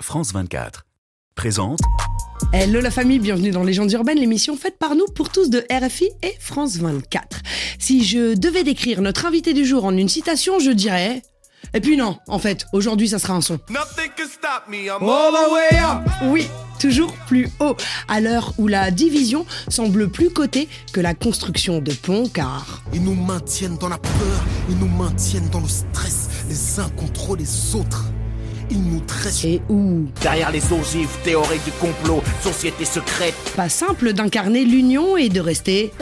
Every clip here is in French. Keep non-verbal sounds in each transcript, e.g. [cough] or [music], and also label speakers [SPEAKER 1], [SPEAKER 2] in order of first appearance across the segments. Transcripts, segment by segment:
[SPEAKER 1] France 24. Présente
[SPEAKER 2] Hello la famille, bienvenue dans Légendes urbaines, l'émission faite par nous pour tous de RFI et France 24. Si je devais décrire notre invité du jour en une citation, je dirais... Et puis non, en fait, aujourd'hui ça sera un son.
[SPEAKER 3] Nothing can stop me. I'm
[SPEAKER 2] All the way up Oui, toujours plus haut, à l'heure où la division semble plus cotée que la construction de ponts, car...
[SPEAKER 3] Ils nous maintiennent dans la peur, ils nous maintiennent dans le stress, les uns contre les autres. Ils nous dressent.
[SPEAKER 2] Et où
[SPEAKER 4] Derrière les ogives, théorie du complot, société secrète.
[SPEAKER 2] pas simple d'incarner l'union et de rester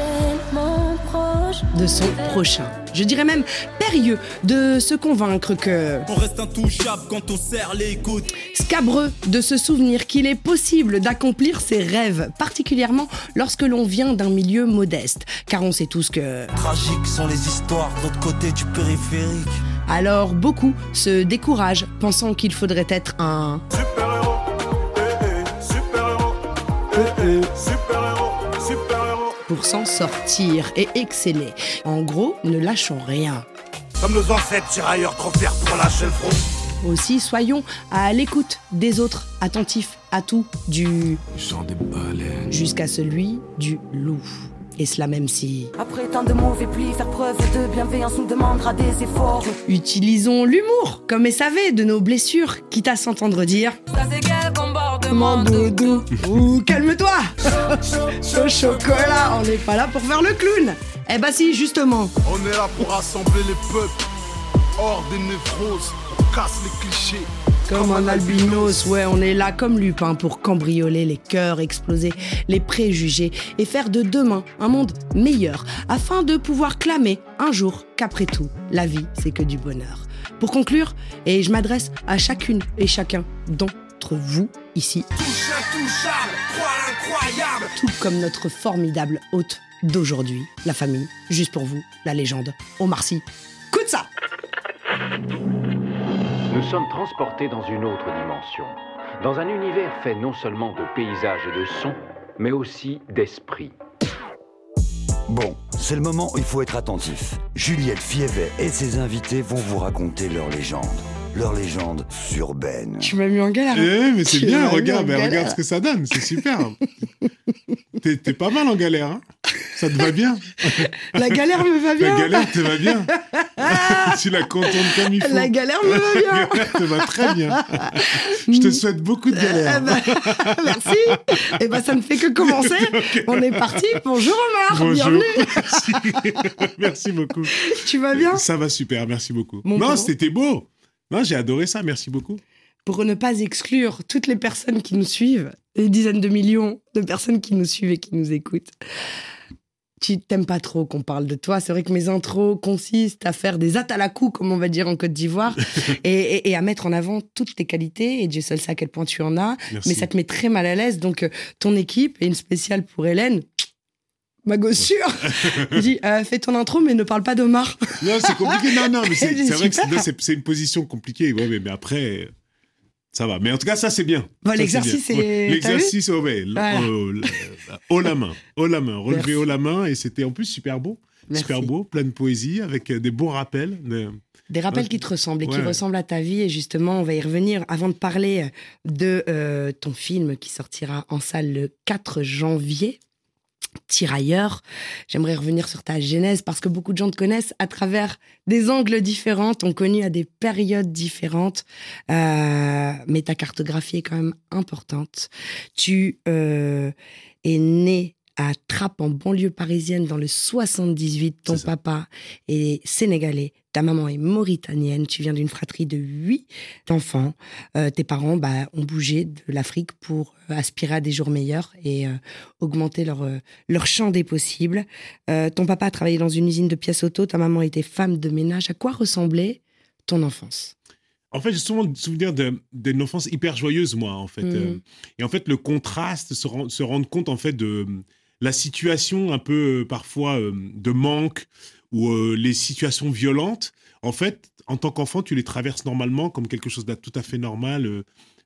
[SPEAKER 2] de son prochain. Je dirais même périlleux de se convaincre que
[SPEAKER 5] On reste intouchable quand on serre les coudes.
[SPEAKER 2] scabreux de se souvenir qu'il est possible d'accomplir ses rêves, particulièrement lorsque l'on vient d'un milieu modeste, car on sait tous que
[SPEAKER 5] Tragiques sont les histoires de l'autre côté du périphérique.
[SPEAKER 2] Alors beaucoup se découragent, pensant qu'il faudrait être un
[SPEAKER 3] Super-héros, eh eh, super-héros, eh eh, super-héros, super-héros.
[SPEAKER 2] pour s'en sortir et exceller. En gros, ne lâchons rien.
[SPEAKER 4] Comme nos ancêtres tirailleurs trop fiers pour lâcher le front.
[SPEAKER 2] Aussi, soyons à l'écoute des autres, attentifs à tout, du jusqu'à celui du loup. Et cela même si
[SPEAKER 6] Après tant de mauvais plis, faire preuve de bienveillance. Nous demandera des efforts.
[SPEAKER 2] utilisons l'humour comme SAV de nos blessures, quitte à s'entendre dire Mon doudou, [laughs] ou calme-toi. Chaud chocolat, on n'est pas là pour faire le clown. Eh bah si, justement.
[SPEAKER 3] On est là pour rassembler les peuples, hors des névroses, on casse les clichés.
[SPEAKER 2] Comme un albinos, ouais, on est là comme Lupin pour cambrioler les cœurs, exploser les préjugés et faire de demain un monde meilleur afin de pouvoir clamer un jour qu'après tout, la vie, c'est que du bonheur. Pour conclure, et je m'adresse à chacune et chacun d'entre vous ici,
[SPEAKER 3] Touche intouchable,
[SPEAKER 2] tout comme notre formidable hôte d'aujourd'hui, la famille, juste pour vous, la légende, Omar Sy. Coup de ça
[SPEAKER 7] Nous sommes transportés dans une autre dimension, dans un univers fait non seulement de paysages et de sons, mais aussi d'esprit.
[SPEAKER 8] Bon, c'est le moment où il faut être attentif. Juliette Fievet et ses invités vont vous raconter leur légende. Leur légende urbaine.
[SPEAKER 2] Tu m'as mis en galère.
[SPEAKER 9] Eh, mais c'est bien, regarde, regarde ce que ça donne, c'est super. [laughs] T'es t'es pas mal en galère, hein? Ça te va bien [laughs]
[SPEAKER 2] La galère me va
[SPEAKER 9] La
[SPEAKER 2] bien.
[SPEAKER 9] galère te va bien Tu la contournes comme il faut.
[SPEAKER 2] La galère me va
[SPEAKER 9] La
[SPEAKER 2] bien. [laughs]
[SPEAKER 9] galère te va très bien. Je te souhaite beaucoup de
[SPEAKER 2] Eh
[SPEAKER 9] galères.
[SPEAKER 2] ben, [laughs] merci. Et ben ça ne fait que commencer. On est parti. Bonjour Omar.
[SPEAKER 9] Bonjour.
[SPEAKER 2] Bienvenue.
[SPEAKER 9] Merci. Merci beaucoup.
[SPEAKER 2] Tu vas bien?
[SPEAKER 9] Ça va super, merci beaucoup. Non, c'était beau. Non, j'ai adoré ça, merci beaucoup.
[SPEAKER 2] Pour ne pas exclure toutes les personnes qui nous suivent, des dizaines de millions de personnes qui nous suivent et qui nous écoutent. Tu t'aimes pas trop qu'on parle de toi. C'est vrai que mes intros consistent à faire des atalakou, comme on va dire en Côte d'Ivoire, [laughs] et, et- et à mettre en avant toutes tes qualités. Et Dieu seul sait à quel point tu en as.
[SPEAKER 9] Merci.
[SPEAKER 2] mais ça te met très mal à l'aise. Donc, euh, ton équipe, et une spéciale pour Hélène, ma gosse sûre, [laughs] dit euh, fais ton intro, mais ne parle pas d'Omar.
[SPEAKER 9] Non, c'est compliqué. Non, non, mais [laughs] c'est vrai que c'est- une position compliquée. Ouais, mais, mais après, ça va. Mais en tout cas, ça, c'est bien.
[SPEAKER 2] Bon, l'exercice, c'est-
[SPEAKER 9] L'exercice, ouais,
[SPEAKER 2] Voilà.
[SPEAKER 9] euh, le- haut la main. Haut la main. Relevé haut la main. Et c'était en plus super beau.
[SPEAKER 2] Merci.
[SPEAKER 9] Super beau, plein de poésie, avec euh, des bons rappels. de-
[SPEAKER 2] Des rappels
[SPEAKER 9] Ouais.
[SPEAKER 2] qui te ressemblent et qui
[SPEAKER 9] Ouais,
[SPEAKER 2] ressemblent à ta vie. Et justement, on va y revenir avant de parler de euh, ton film qui sortira en salle le 4 janvier. Tirailleur. J'aimerais revenir sur ta genèse parce que beaucoup de gens te connaissent à travers des angles différents, t'ont connu à des périodes différentes, euh, mais ta cartographie est quand même importante. Tu euh, es né à Trappes en banlieue parisienne dans le 78. Ton papa est sénégalais, ta maman est mauritanienne, tu viens d'une fratrie de huit enfants. Euh, tes parents bah, ont bougé de l'Afrique pour euh, aspirer à des jours meilleurs et euh, augmenter leur, leur champ des possibles. Euh, ton papa a travaillé dans une usine de pièces auto, ta maman était femme de ménage. À quoi ressemblait ton enfance?
[SPEAKER 9] En fait, j'ai souvent le souvenir d'une enfance hyper joyeuse, moi, en fait. Euh, Et en fait, le contraste, se, rend- se rendre compte, en fait, de la situation un peu, euh, parfois, euh, de manque ou euh, les situations violentes. En fait, en tant qu'enfant, tu les traverses normalement comme quelque chose de tout à fait normal.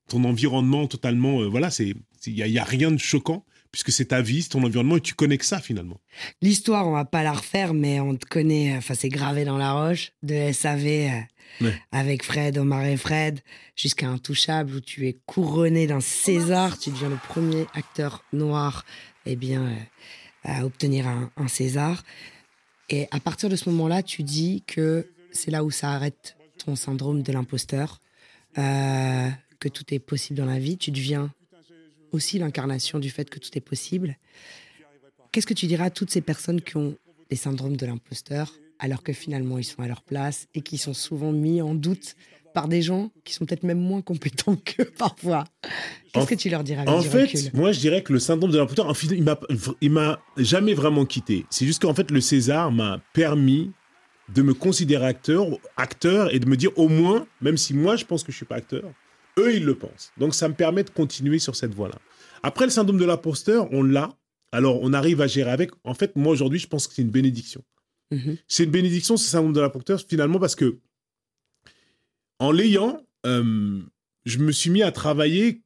[SPEAKER 9] ton environnement totalement, voilà, c'est, il n'y a, rien de choquant puisque c'est ta vie, c'est ton environnement et tu connais que ça finalement.
[SPEAKER 2] L'histoire, on va pas la refaire, mais on te connaît, enfin c'est gravé dans la roche, de SAV Avec Fred, Omar et Fred, jusqu'à Intouchable, où tu es couronné d'un César. Tu deviens le premier acteur noir eh bien, euh, à obtenir un, César. Et à partir de ce moment-là, tu dis que c'est là où ça arrête ton syndrome de l'imposteur, euh, que tout est possible dans la vie. Tu deviens aussi l'incarnation du fait que tout est possible. Qu'est-ce que tu diras à toutes ces personnes qui ont des syndromes de l'imposteur, alors que finalement ils sont à leur place et qui sont souvent mis en doute par des gens qui sont peut-être même moins compétents [laughs] qu'eux parfois Qu'est-ce que tu leur avec
[SPEAKER 9] En
[SPEAKER 2] du
[SPEAKER 9] fait,
[SPEAKER 2] recul?
[SPEAKER 9] moi, je dirais que le syndrome de l'imposteur, en fait, il m'a, il m'a jamais vraiment quitté. C'est juste qu'en fait, le César m'a permis de me considérer acteur, acteur et de me dire au moins, même si moi, je pense que je suis pas acteur, eux, ils le pensent. Donc, ça me permet de continuer sur cette voie-là. Après, le syndrome de l'imposteur, on l'a. Alors, on arrive à gérer avec. En fait, moi, aujourd'hui, je pense que c'est une bénédiction.
[SPEAKER 2] Mhm.
[SPEAKER 9] C'est une bénédiction, ce syndrome de l'imposteur, finalement, parce que en l'ayant, euh, je me suis mis à travailler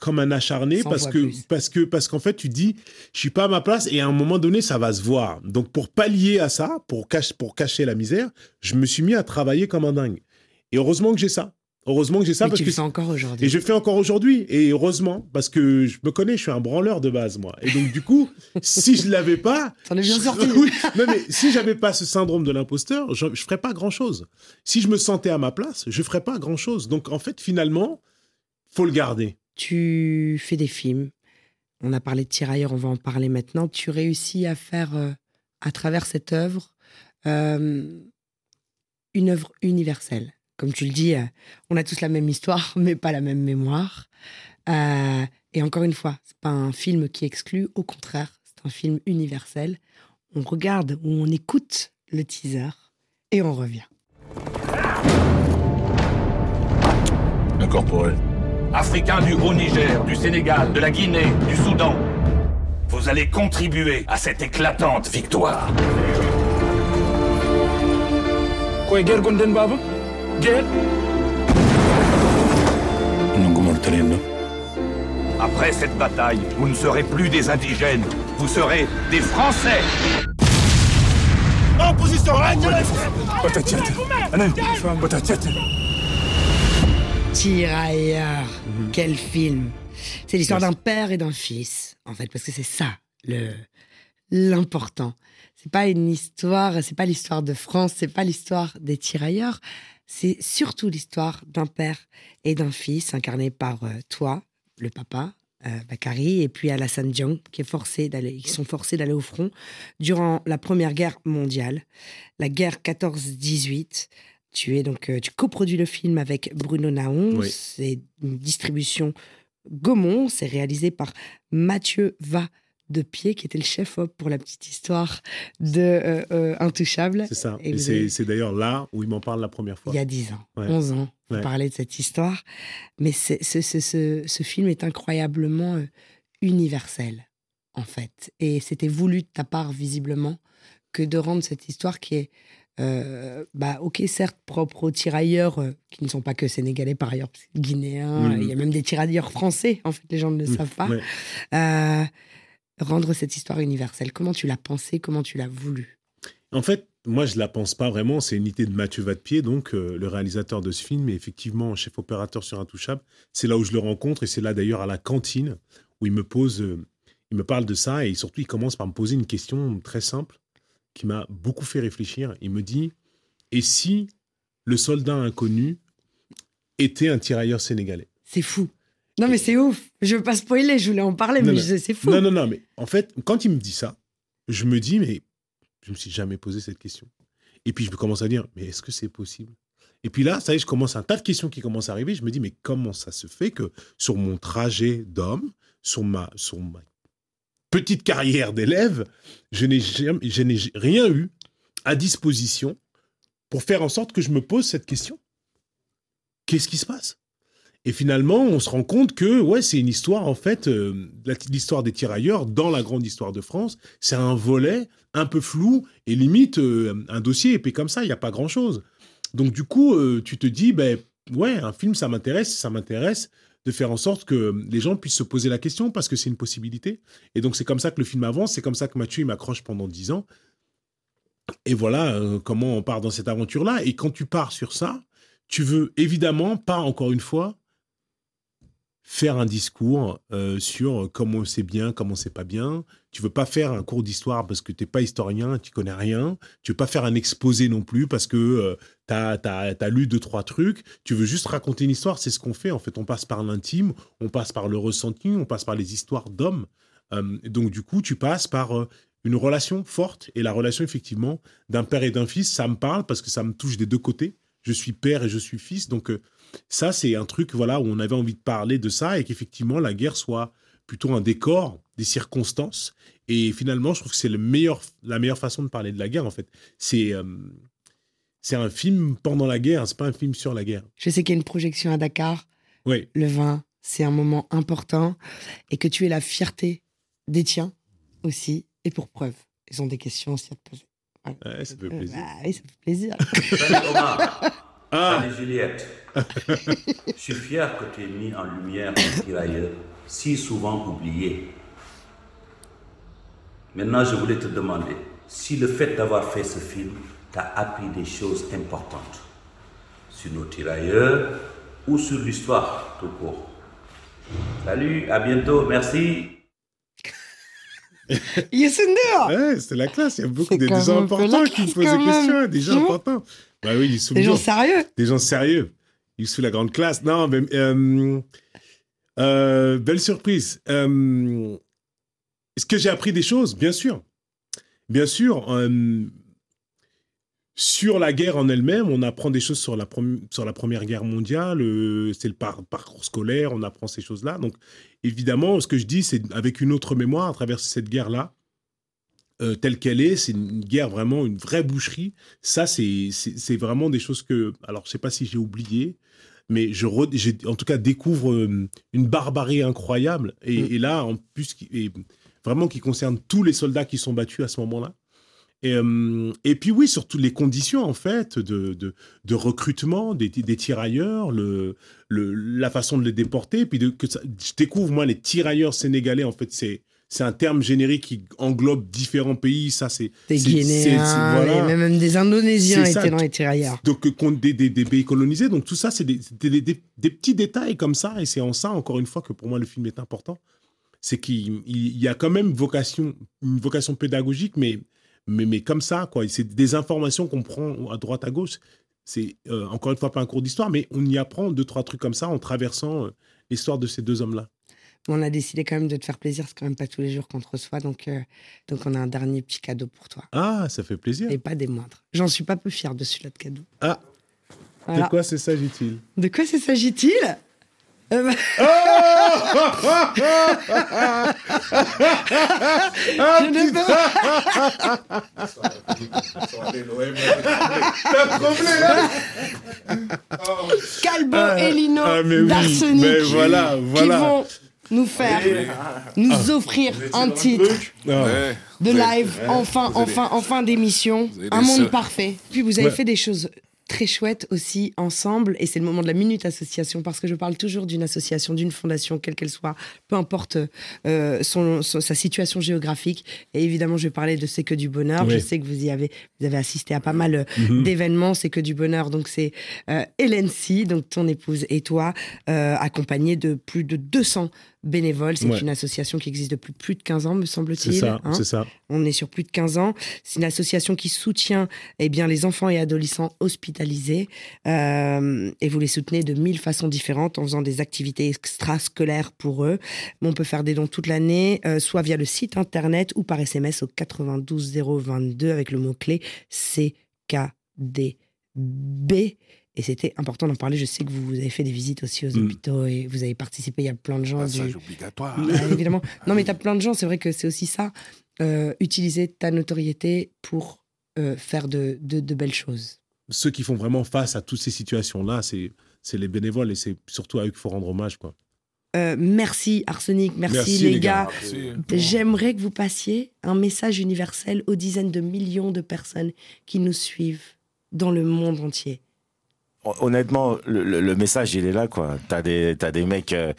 [SPEAKER 9] comme un acharné parce que,
[SPEAKER 2] plus.
[SPEAKER 9] parce que parce qu'en fait tu dis je suis pas à ma place et à un moment donné ça va se voir donc pour pallier à ça pour cacher pour cacher la misère je me suis mis à travailler comme un dingue et heureusement que j'ai ça heureusement que j'ai ça
[SPEAKER 2] Mais
[SPEAKER 9] parce
[SPEAKER 2] tu
[SPEAKER 9] que
[SPEAKER 2] le fais encore aujourd'hui.
[SPEAKER 9] et je le fais encore aujourd'hui. Et heureusement, parce que je me connais, je suis un branleur de base, moi. Et donc, du coup, [laughs] si je l'avais pas.
[SPEAKER 2] T'en es bien
[SPEAKER 9] je-
[SPEAKER 2] sorti. [laughs]
[SPEAKER 9] Oui, non, mais si j'avais pas ce syndrome de l'imposteur, je, je ferais pas grand chose. Si je me sentais à ma place, je ferais pas grand chose. Donc, en fait, finalement, faut le garder.
[SPEAKER 2] Tu fais des films. On a parlé de Tirailleurs, on va en parler maintenant. Tu réussis à faire, euh, à travers cette œuvre, euh, une œuvre universelle. Comme tu le dis, euh, on a tous la même histoire, [laughs] mais pas la même mémoire. Euh, et encore une fois, c'est pas un film qui exclut, au contraire, c'est un film universel. On regarde ou on écoute le teaser et on revient.
[SPEAKER 10] Incorporel. Africains du Haut-Niger, du Sénégal, de la Guinée, du Soudan. Vous allez contribuer à cette éclatante victoire.
[SPEAKER 11] guerre baba
[SPEAKER 10] Après cette bataille, vous ne serez plus des indigènes, vous serez des Français.
[SPEAKER 3] En position,
[SPEAKER 2] Tirailleurs. Quel film. C'est l'histoire d'un père et d'un fils, en fait, parce que c'est ça le l'important. C'est pas une histoire, c'est pas l'histoire de France, c'est pas l'histoire des tirailleurs, c'est surtout l'histoire d'un père et d'un fils incarné par euh, toi, le papa, euh, Bakary, et puis Alassane Diong, qui est forcé d'aller, qui sont forcés d'aller au front durant la Première Guerre mondiale, la guerre 14-18. Tu es donc, euh, tu coproduis le film avec Bruno Naon.
[SPEAKER 9] Oui.
[SPEAKER 2] C'est une distribution Gaumont. C'est réalisé par Mathieu Va de Pied, qui était le chef op pour la petite histoire de euh, euh, Intouchable.
[SPEAKER 9] C'est ça.
[SPEAKER 2] Et
[SPEAKER 9] c'est
[SPEAKER 2] avez-
[SPEAKER 9] d'ailleurs là où il m'en parle la première fois.
[SPEAKER 2] Il y a 10 ans,
[SPEAKER 9] Ouais.
[SPEAKER 2] 11 ans, vous
[SPEAKER 9] Ouais.
[SPEAKER 2] parlez de cette histoire. Mais ce, ce, ce, ce film est incroyablement euh, universel, en fait. Et c'était voulu de ta part, visiblement, que de rendre cette histoire qui est, euh, bah, ok, certes, propre aux tirailleurs, euh, qui ne sont pas que sénégalais par ailleurs, guinéens,
[SPEAKER 9] Mhm.
[SPEAKER 2] il y a même des tirailleurs français, en fait, les gens ne le
[SPEAKER 9] Mhm.
[SPEAKER 2] savent pas.
[SPEAKER 9] Ouais.
[SPEAKER 2] Rendre cette histoire universelle, comment tu l'as pensé, comment tu l'as voulu
[SPEAKER 9] En fait, moi, je la pense pas vraiment. C'est une idée de Mathieu Vadepied, donc euh, le réalisateur de ce film, et effectivement chef opérateur sur Intouchable. C'est là où je le rencontre, et c'est là d'ailleurs à la cantine où il me pose, euh, il me parle de ça, et surtout il commence par me poser une question très simple qui m'a beaucoup fait réfléchir. Il me dit et si le soldat inconnu était un tirailleur sénégalais?
[SPEAKER 2] C'est fou. Non, mais c'est ouf. Je veux pas spoiler, je voulais en parler,
[SPEAKER 9] Non,
[SPEAKER 2] mais
[SPEAKER 9] non.
[SPEAKER 2] je- c'est fou.
[SPEAKER 9] Non, non, non, mais en fait, quand il me dit ça, je me dis, mais je me suis jamais posé cette question. Et puis je me commence à dire, mais est-ce que c'est possible? Et puis là, ça y est, je commence un tas de questions qui commencent à arriver. Je me dis, mais comment ça se fait que sur mon trajet d'homme, sur ma, sur ma petite carrière d'élève, je n'ai jamais- je n'ai rien eu à disposition pour faire en sorte que je me pose cette question? Qu'est-ce qui se passe? Et finalement, on se rend compte que ouais, c'est une histoire en fait, euh, l'histoire des tirailleurs dans la grande histoire de France, c'est un volet un peu flou et limite euh, un dossier épais comme ça, il n'y a pas grand chose. Donc du coup, euh, tu te dis ben ouais, un film ça m'intéresse, ça m'intéresse de faire en sorte que les gens puissent se poser la question parce que c'est une possibilité. Et donc c'est comme ça que le film avance, c'est comme ça que Mathieu m'accroche pendant dix ans. Et voilà comment on part dans cette aventure-là. Et quand tu pars sur ça, tu veux évidemment pas, encore une fois, faire un discours euh, sur comment c'est bien, comment c'est pas bien. Tu veux pas faire un cours d'histoire parce que tu n'es pas historien, tu connais rien. Tu veux pas faire un exposé non plus parce que tu as, lu deux, trois trucs. Tu veux juste raconter une histoire. C'est ce qu'on fait. En fait, on passe par l'intime, on passe par le ressenti, on passe par les histoires d'hommes. Euh, donc, du coup, tu passes par euh, une relation forte. Et la relation, effectivement, d'un père et d'un fils, ça me parle parce que ça me touche des deux côtés. Je suis père et je suis fils. Donc, ça, c'est un truc voilà, où on avait envie de parler de ça et qu'effectivement, la guerre soit plutôt un décor, des circonstances. Et finalement, je trouve que c'est le meilleur, la meilleure façon de parler de la guerre, en fait. C'est euh, c'est un film pendant la guerre, c'est pas un film sur la guerre.
[SPEAKER 2] Je sais qu'il y a une projection à Dakar.
[SPEAKER 9] Oui.
[SPEAKER 2] Le vin, c'est un moment important et que tu es la fierté des tiens aussi. Et pour preuve, ils ont des questions aussi à te poser.
[SPEAKER 9] Ouais, ça fait plaisir.
[SPEAKER 2] Bah oui, ça fait plaisir. [laughs]
[SPEAKER 12] Salut Omar. Ah. Salut Juliette. Je suis fier que tu aies mis en lumière un tirailleur si souvent oublié. Maintenant, je voulais te demander si le fait d'avoir fait ce film t'a appris des choses importantes sur nos tirailleurs ou sur l'histoire tout court. Salut, à bientôt, merci.
[SPEAKER 2] Youssou
[SPEAKER 9] Ouais, c'est la classe. Il y a beaucoup de gens importants qui posent des questions, des gens importants. Bah oui,
[SPEAKER 2] Des gens sérieux.
[SPEAKER 9] Des gens sérieux. Youssou, la grande classe. Non, mais euh, euh, belle surprise. Euh, Est-ce que j'ai appris des choses? Bien sûr. Bien sûr. Sur la guerre en elle-même, on apprend des choses sur la, sur la Première Guerre mondiale. c'est le parcours scolaire, on apprend ces choses-là. Donc, évidemment, ce que je dis, c'est avec une autre mémoire à travers cette guerre-là. telle qu'elle est, c'est une guerre vraiment, une vraie boucherie. Ça, c'est vraiment des choses que, alors je sais pas si j'ai oublié, mais je en tout cas découvre euh, une barbarie incroyable et, mm. là en plus et vraiment qui concerne tous les soldats qui sont battus à ce moment-là. Et, euh, et, puis oui, surtout les conditions en fait de, de, recrutement des, des, tirailleurs, le, le, la façon de les déporter, puis de, que je découvre moi les tirailleurs sénégalais en fait c'est c'est un terme générique qui englobe différents pays. Ça, c'est.
[SPEAKER 2] Des Guinéens, voilà. même des Indonésiens étaient dans les tirailleurs.
[SPEAKER 9] Donc, des, des, des, pays colonisés. Donc, tout ça, c'est des, des, petits détails comme ça. Et c'est en ça, encore une fois, que pour moi, le film est important. C'est qu'il y a quand même vocation, une vocation pédagogique, mais, mais, mais comme ça, quoi. C'est des informations qu'on prend à droite, à gauche. C'est euh, encore une fois pas un cours d'histoire, mais on y apprend deux, trois trucs comme ça en traversant euh, l'histoire de ces deux hommes-là
[SPEAKER 2] on a décidé quand même de te faire plaisir. C'est quand même pas tous les jours qu'on te reçoit. Donc, euh, donc on a un dernier petit cadeau pour toi.
[SPEAKER 9] Ah, ça fait plaisir.
[SPEAKER 2] Et pas des moindres. J'en suis pas peu fier de celui-là de cadeau.
[SPEAKER 9] Ah De quoi s'agit-il?
[SPEAKER 2] De quoi s'agit-il?
[SPEAKER 9] Je ne peux
[SPEAKER 2] pas. Calbo et Lino ah, d'Arsenic
[SPEAKER 9] voilà, voilà.
[SPEAKER 2] qui vont nous faire, nous ah. offrir un titre de live, enfin, enfin, enfin d'émission, un monde parfait. Puis vous avez fait des choses très chouette aussi ensemble et c'est le moment de la minute association parce que je parle toujours d'une association, d'une fondation, quelle qu'elle soit, peu importe euh, son, sa situation géographique. Et évidemment, je vais parler de C'est que du bonheur. Je sais que vous y avez, vous avez assisté à pas mal euh, mhm. d'événements. C'est que du bonheur. Donc c'est euh, Hélène Si, donc ton épouse et toi, euh, accompagnés de plus de 200 bénévoles. C'est une association qui existe depuis plus de 15 ans, me semble-t-il.
[SPEAKER 9] C'est ça, hein. c'est ça.
[SPEAKER 2] On est sur plus de 15 ans. C'est une association qui soutient eh bien, les enfants et adolescents hospitalisés. Euh, et vous les soutenez de mille façons différentes en faisant des activités extrascolaires pour eux. on peut faire des dons toute l'année, euh, soit via le site internet ou par SMS au 92 022 avec le mot-clé CKDB. Et c'était important d'en parler. Je sais que vous, avez fait des visites aussi aux mm. hôpitaux et vous avez participé. Il y a plein de gens.
[SPEAKER 13] Ah, ça, obligatoire. [laughs]
[SPEAKER 2] évidemment. Non, mais tu as plein de gens. C'est vrai que c'est aussi ça. Euh, utiliser ta notoriété pour euh, faire de, de, belles choses.
[SPEAKER 9] Ceux qui font vraiment face à toutes ces situations-là, c'est les bénévoles et c'est surtout à eux qu'il faut rendre hommage. quoi.
[SPEAKER 2] Euh, merci Arsenic, merci, les, gars. J'aimerais que vous passiez un message universel aux dizaines de millions de personnes qui nous suivent dans le monde entier
[SPEAKER 13] honnêtement, le, message, il est là, quoi. T'as des, as des mecs, euh,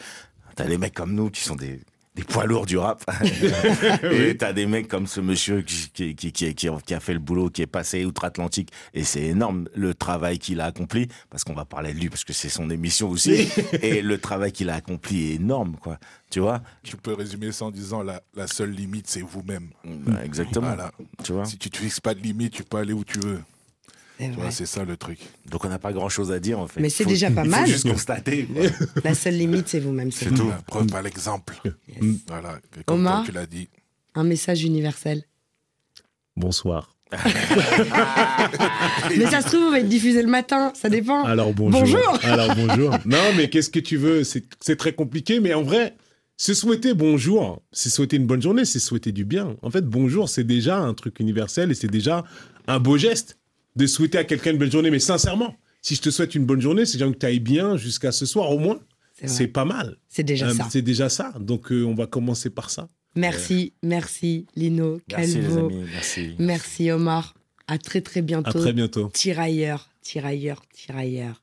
[SPEAKER 13] t'as des mecs comme nous qui sont des,
[SPEAKER 14] des poids lourds du rap. [laughs] et t'as des mecs comme ce monsieur qui, qui, qui, qui, qui a- fait le boulot, qui est passé outre-Atlantique. Et c'est énorme le travail qu'il a accompli, parce qu'on va parler de lui, parce que c'est son émission aussi. et le travail qu'il a accompli est énorme, quoi. Tu vois?
[SPEAKER 13] Tu peux résumer ça en disant la, la seule limite, c'est vous-même.
[SPEAKER 14] Bah, exactement.
[SPEAKER 13] Voilà.
[SPEAKER 14] Tu vois?
[SPEAKER 13] Si tu te fixes pas de limite, tu peux aller où tu veux.
[SPEAKER 2] C'est
[SPEAKER 13] ça le truc.
[SPEAKER 14] Donc on n'a pas grand-chose à dire, en fait.
[SPEAKER 2] Mais c'est déjà pas [laughs]
[SPEAKER 14] il
[SPEAKER 2] mal.
[SPEAKER 14] faut juste constater. quoi. [laughs]
[SPEAKER 2] La seule limite, c'est vous-même. C'est
[SPEAKER 13] C'est
[SPEAKER 2] tout.
[SPEAKER 13] La preuve par l'exemple. Voilà. Et Comme
[SPEAKER 2] Omar
[SPEAKER 13] toi, tu l'as dit.
[SPEAKER 2] Un message universel.
[SPEAKER 15] Bonsoir. [laughs]
[SPEAKER 2] Mais ça se trouve, on va être diffusé le matin, ça dépend.
[SPEAKER 15] Alors bonjour.
[SPEAKER 2] Bonjour.
[SPEAKER 15] Alors bonjour. Non, mais qu'est-ce que tu veux? C'est c'est très compliqué, mais en vrai, se souhaiter bonjour, c'est souhaiter une bonne journée, c'est souhaiter du bien. En fait, bonjour, c'est déjà un truc universel et c'est déjà un beau geste de souhaiter à quelqu'un une bonne journée. Mais sincèrement, si je te souhaite une bonne journée, c'est déjà que tu ailles bien jusqu'à ce soir au moins.
[SPEAKER 2] C'est
[SPEAKER 15] pas mal.
[SPEAKER 2] C'est déjà
[SPEAKER 15] Euh,
[SPEAKER 2] ça.
[SPEAKER 15] C'est déjà ça. Donc euh, on va commencer par ça.
[SPEAKER 2] Merci, merci Lino,
[SPEAKER 14] Merci, les amis. Merci.
[SPEAKER 2] Merci Omar. À très très bientôt.
[SPEAKER 15] À très bientôt.
[SPEAKER 2] Tirailleurs, tirailleurs, tirailleurs.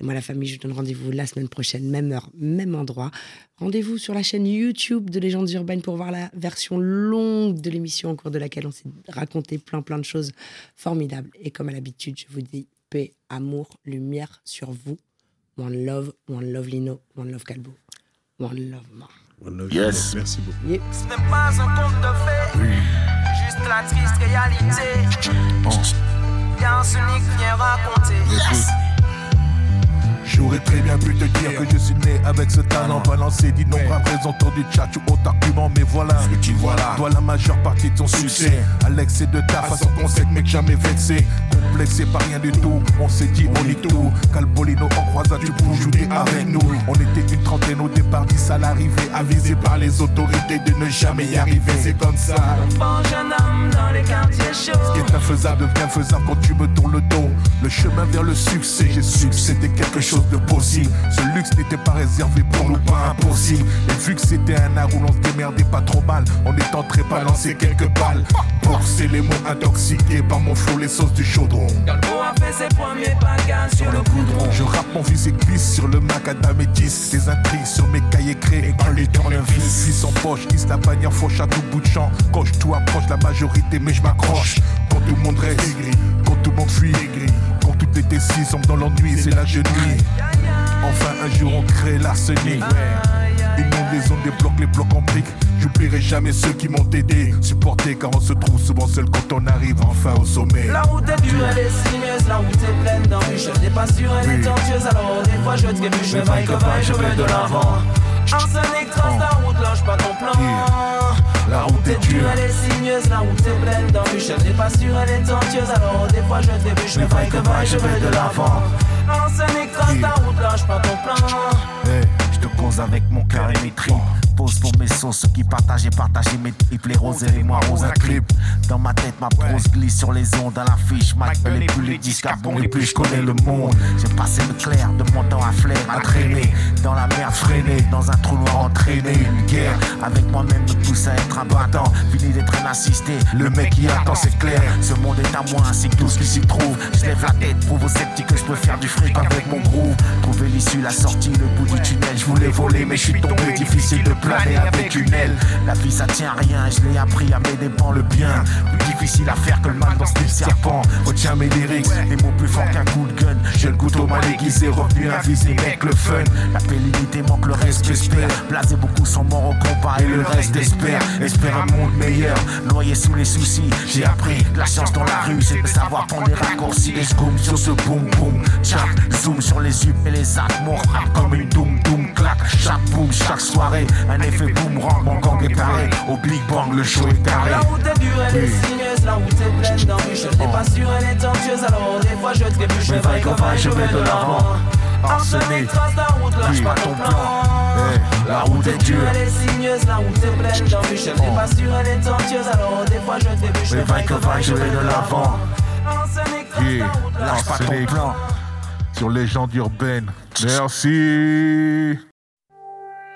[SPEAKER 2] Et moi, la famille, je vous donne rendez-vous la semaine prochaine, même heure, même endroit. Rendez-vous sur la chaîne YouTube de Légendes Urbaines pour voir la version longue de l'émission au cours de laquelle on s'est raconté plein plein de choses formidables. Et comme à l'habitude, je vous dis paix, amour, lumière sur vous. One love, one love Lino, one love Calbo, one love Omar.
[SPEAKER 15] One love
[SPEAKER 14] Yes.
[SPEAKER 15] you. Merci beaucoup.
[SPEAKER 2] Yeah.
[SPEAKER 16] Ce n'est pas un conte de fées, juste la triste réalité. Qu'un Sonic vient raconter.
[SPEAKER 13] J'aurais très bien pu te dire que je suis né avec ce talent. Balancé d'innombrables raisons autour du chat ou autre argument mais voilà ce que tu vois là. Toi la majeure partie de ton succès. à l'excès de ta façon qu'on sait mec jamais vexé. Complexé par rien du tout. On s'est dit on est tout. Calbolino en croisade tu peux jouer avec nous. On était une trentaine au départ dix à l'arrivée Avisé par les autorités de ne jamais y arriver. C'est comme ça.
[SPEAKER 16] Bon jeune homme dans les quartiers
[SPEAKER 13] ce qui
[SPEAKER 16] chauds.
[SPEAKER 13] est infaisable devient faisable quand tu me tournes le dos. Le chemin vers le succès, j'ai su que c'était quelque chose de possible. Ce luxe n'était pas réservé pour nous, pas impossible. Et vu que c'était un art où l'on se démerdait pas trop mal, on est entré balancer quelques balles. Forcer les mots intoxiqués par mon flow, les sauces du chaudron.
[SPEAKER 16] Calbo a fait ses premiers paganes sur le goudron.
[SPEAKER 13] Je rappe mon fils et glisse sur le macadam et 10 Des intrigues sur mes cahiers créés par les tournevis Fils en poche, glisse la bannière fauche à tout bout de champ je tout approche la majorité mais je m'accroche. Quand tout le monde reste gris, quand tout le monde fuit gris Quand tout était si sombre dans l'ennui, c'est la nuit Enfin un jour on crée l'arsenic. Inonde les zones, débloque les blocs en briques J'oublierai jamais ceux qui m'ont aidé. Supporté car on se trouve souvent seul quand on arrive enfin au sommet.
[SPEAKER 16] La route est dure, elle est sinueuse, la route est pleine d'embûches. Elle n'est pas sûre, elle est tortueuse, alors des fois je trébuche, mais vaille que vaille, je vais de l'avant. Arsenic trace la route, lâche pas ton plan.
[SPEAKER 13] La route est dure
[SPEAKER 16] Elle est sinueuse, la route est pleine d'embûches. Elle n'est pas sûre, elle est tortueuse, alors des fois je trébuche, mais vaille que vaille, je vais de l'avant. Arsenic trace la route, lâche pas ton plan.
[SPEAKER 5] Je te pose avec mon cœur et mes tripes. Pose pour mes sauces, ceux qui partagent et partagent mes tripes. Les roses et les mois roses, un clip. Dans ma tête, ma prose glisse sur les ondes. À l'affiche, Mike et plus les disques à bon. Et puis je connais le monde. J'ai passé le clair de mon temps à flair, à traîner. Dans la merde freinée, dans un trou noir entraîné. Une guerre avec moi-même me pousse à être un battant. Fini d'être un assisté. Le mec qui attend, c'est clair. Ce monde est à moi ainsi que tout ce qui s'y trouve. Je lève la tête, prouve aux sceptiques que je peux faire du fric avec mon groove. Trouver l'issue, la sortie, le bout du tunnel. Je voulais voler, mais je suis tombé. Difficile de planer avec une aile. La vie, ça tient à rien. Je l'ai appris à mes dépens le bien. Plus difficile à faire que le mal dans ce serpent. Retiens mes lyrics, des mots plus forts qu'un coup de gun. J'ai le couteau mal aiguisé, revenu invisé, mec, le fun. La pénibilité manque le respect, espère. Blasé beaucoup sont morts au combat et le reste espère. Espère un monde meilleur, noyé sous les soucis. J'ai appris que la science dans la rue, c'est de savoir prendre des raccourcis. Les scooms sur ce boom boom. Tchac, zoom sur les up et les actes. Mon rap comme une doom doom clac. Chaque boom, chaque soirée, un effet boomerang. Mon gang est carré. Au Big Bang, le show est carré.
[SPEAKER 16] La route est dure, elle est sinueuse, la route est pleine d'embûches. Elle n'est pas sûre, elle est tortueuse, alors des fois je trébuche, mais vaille que vaille, je vais de l'avant. Arsenic trace la route, lâche pas ton plan.
[SPEAKER 13] La route est dure
[SPEAKER 16] Elle est sinueuse, la route est pleine d'embûches. Elle n'est pas sûre, elle est tortueuse, alors des fois je trébuche, mais vaille que vaille, je vais de l'avant. Arsenic trace la route, lâche pas ton plan.
[SPEAKER 13] Sur légende urbaine Merci